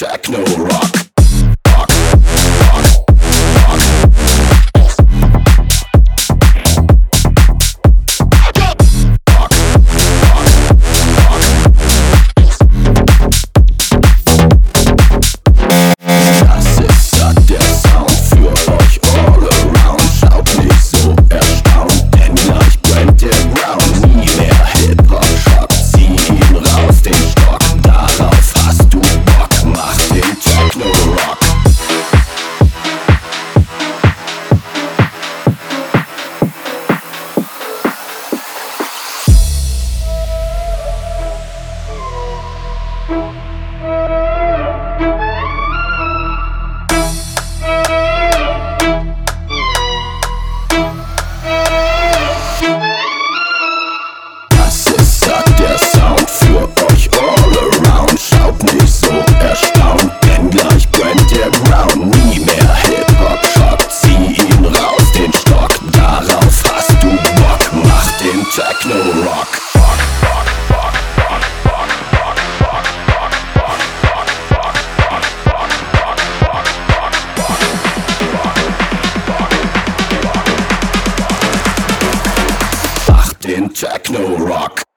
Techno Rock. Mach den Techno-Rock.